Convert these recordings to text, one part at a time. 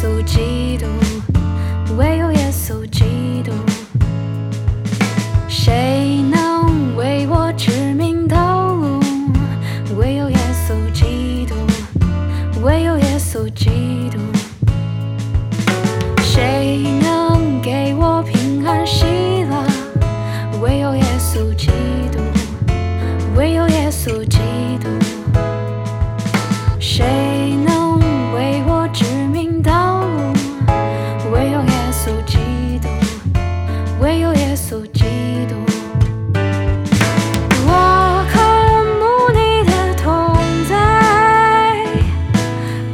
稣基督，唯有耶稣基督。谁能为我指明道路？唯有耶稣基督，唯有耶稣基督。唯有耶稣基督。我渴慕你的同在，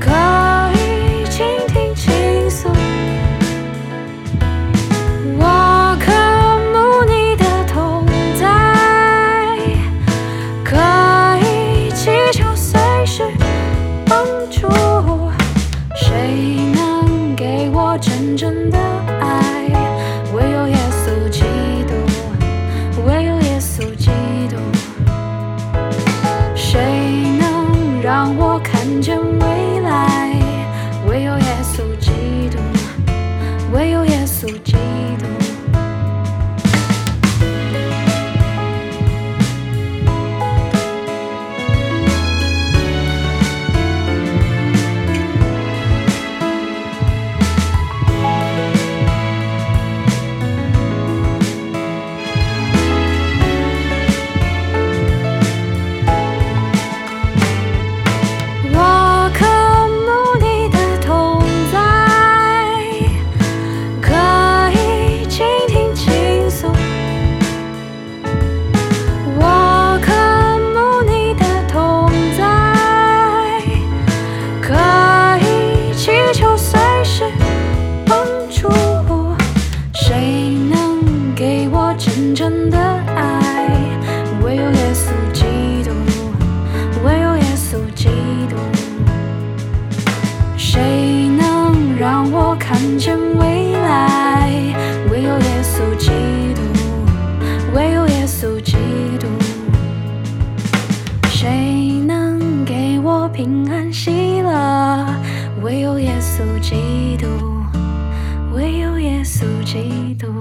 可以倾听倾诉。我渴慕你的同在，可以祈求随时帮助。谁能给我真正的看见未来？唯有耶稣基督，唯有耶稣基督。让我看见未来？唯有耶稣基督，唯有耶稣基督，谁能给我平安喜乐？唯有耶稣基督，唯有耶稣基督。